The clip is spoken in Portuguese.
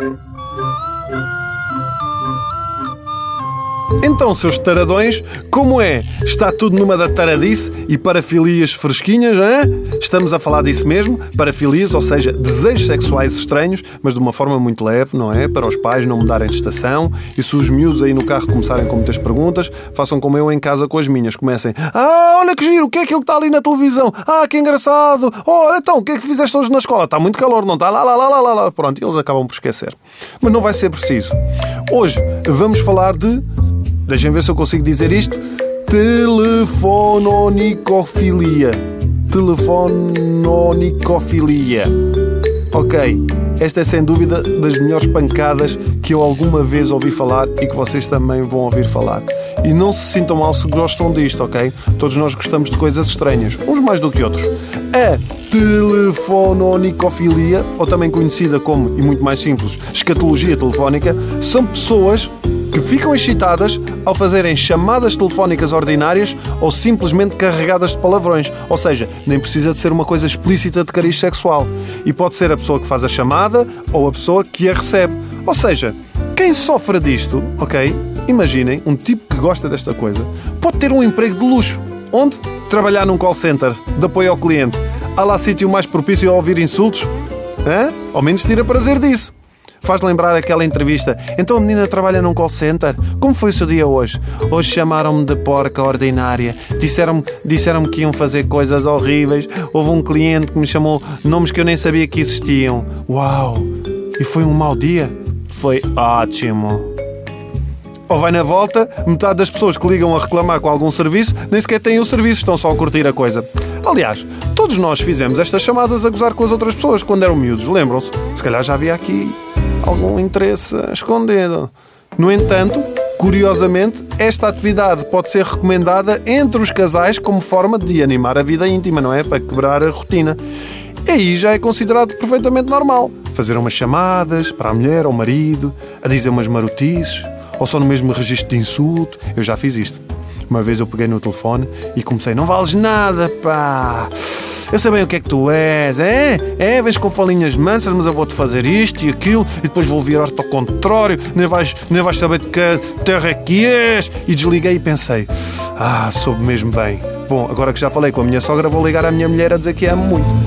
Thank you. Então, seus taradões, como é? Está tudo numa da taradice e parafilias fresquinhas, hein? Estamos a falar disso mesmo, parafilias, ou seja, desejos sexuais estranhos, mas de uma forma muito leve, não é? Para os pais não mudarem de estação e se os miúdos aí no carro começarem com muitas perguntas, façam como eu em casa com as minhas. Comecem, ah, olha que giro, o que é aquilo que está ali na televisão? Ah, que engraçado! Oh, então, o que é que fizeste hoje na escola? Está muito calor, não está? Lá, lá, lá, lá, lá, lá. Pronto, eles acabam por esquecer. Mas não vai ser preciso. Hoje vamos falar de Deixem ver se eu consigo dizer isto. Telefononicofilia. Telefononicofilia. Ok, esta é sem dúvida das melhores pancadas que eu alguma vez ouvi falar e que vocês também vão ouvir falar. E não se sintam mal se gostam disto, ok? Todos nós gostamos de coisas estranhas, uns mais do que outros. A telefononicofilia, ou também conhecida como, e muito mais simples, escatologia telefónica, são pessoas que ficam excitadas ao fazerem chamadas telefónicas ordinárias ou simplesmente carregadas de palavrões. Ou seja, nem precisa de ser uma coisa explícita de cariz sexual. E pode ser a pessoa que faz a chamada ou a pessoa que a recebe. Ou seja, quem sofre disto, ok? Imaginem, um tipo que gosta desta coisa pode ter um emprego de luxo. Onde? Trabalhar num call center de apoio ao cliente. Há lá sítio mais propício a ouvir insultos? Hã? Ao menos tira prazer disso. Faz lembrar aquela entrevista. Então a menina trabalha num call center. Como foi o seu dia hoje? Hoje chamaram-me de porca ordinária. Disseram-me disseram que iam fazer coisas horríveis. Houve um cliente que me chamou nomes que eu nem sabia que existiam. Uau! E foi um mau dia? Foi ótimo. Ou vai na volta, metade das pessoas que ligam a reclamar com algum serviço nem sequer têm o serviço, estão só a curtir a coisa. Aliás, todos nós fizemos estas chamadas a gozar com as outras pessoas quando eram miúdos, lembram-se? Se calhar já havia aqui algum interesse escondido. No entanto, curiosamente, esta atividade pode ser recomendada entre os casais como forma de animar a vida íntima, não é? Para quebrar a rotina. E aí já é considerado perfeitamente normal. Fazer umas chamadas para a mulher ou o marido, a dizer umas marotices, ou só no mesmo registro de insulto. Eu já fiz isto. Uma vez eu peguei no telefone e comecei: Não vales nada, pá! Eu sei bem o que é que tu és, é? É, vens com falinhas mansas, mas eu vou-te fazer isto e aquilo, e depois vou virar-te ao contrário, nem vais, nem vais saber de que terra é que és. E desliguei e pensei, ah, soube mesmo bem. Bom, agora que já falei com a minha sogra, vou ligar à minha mulher a dizer que amo muito.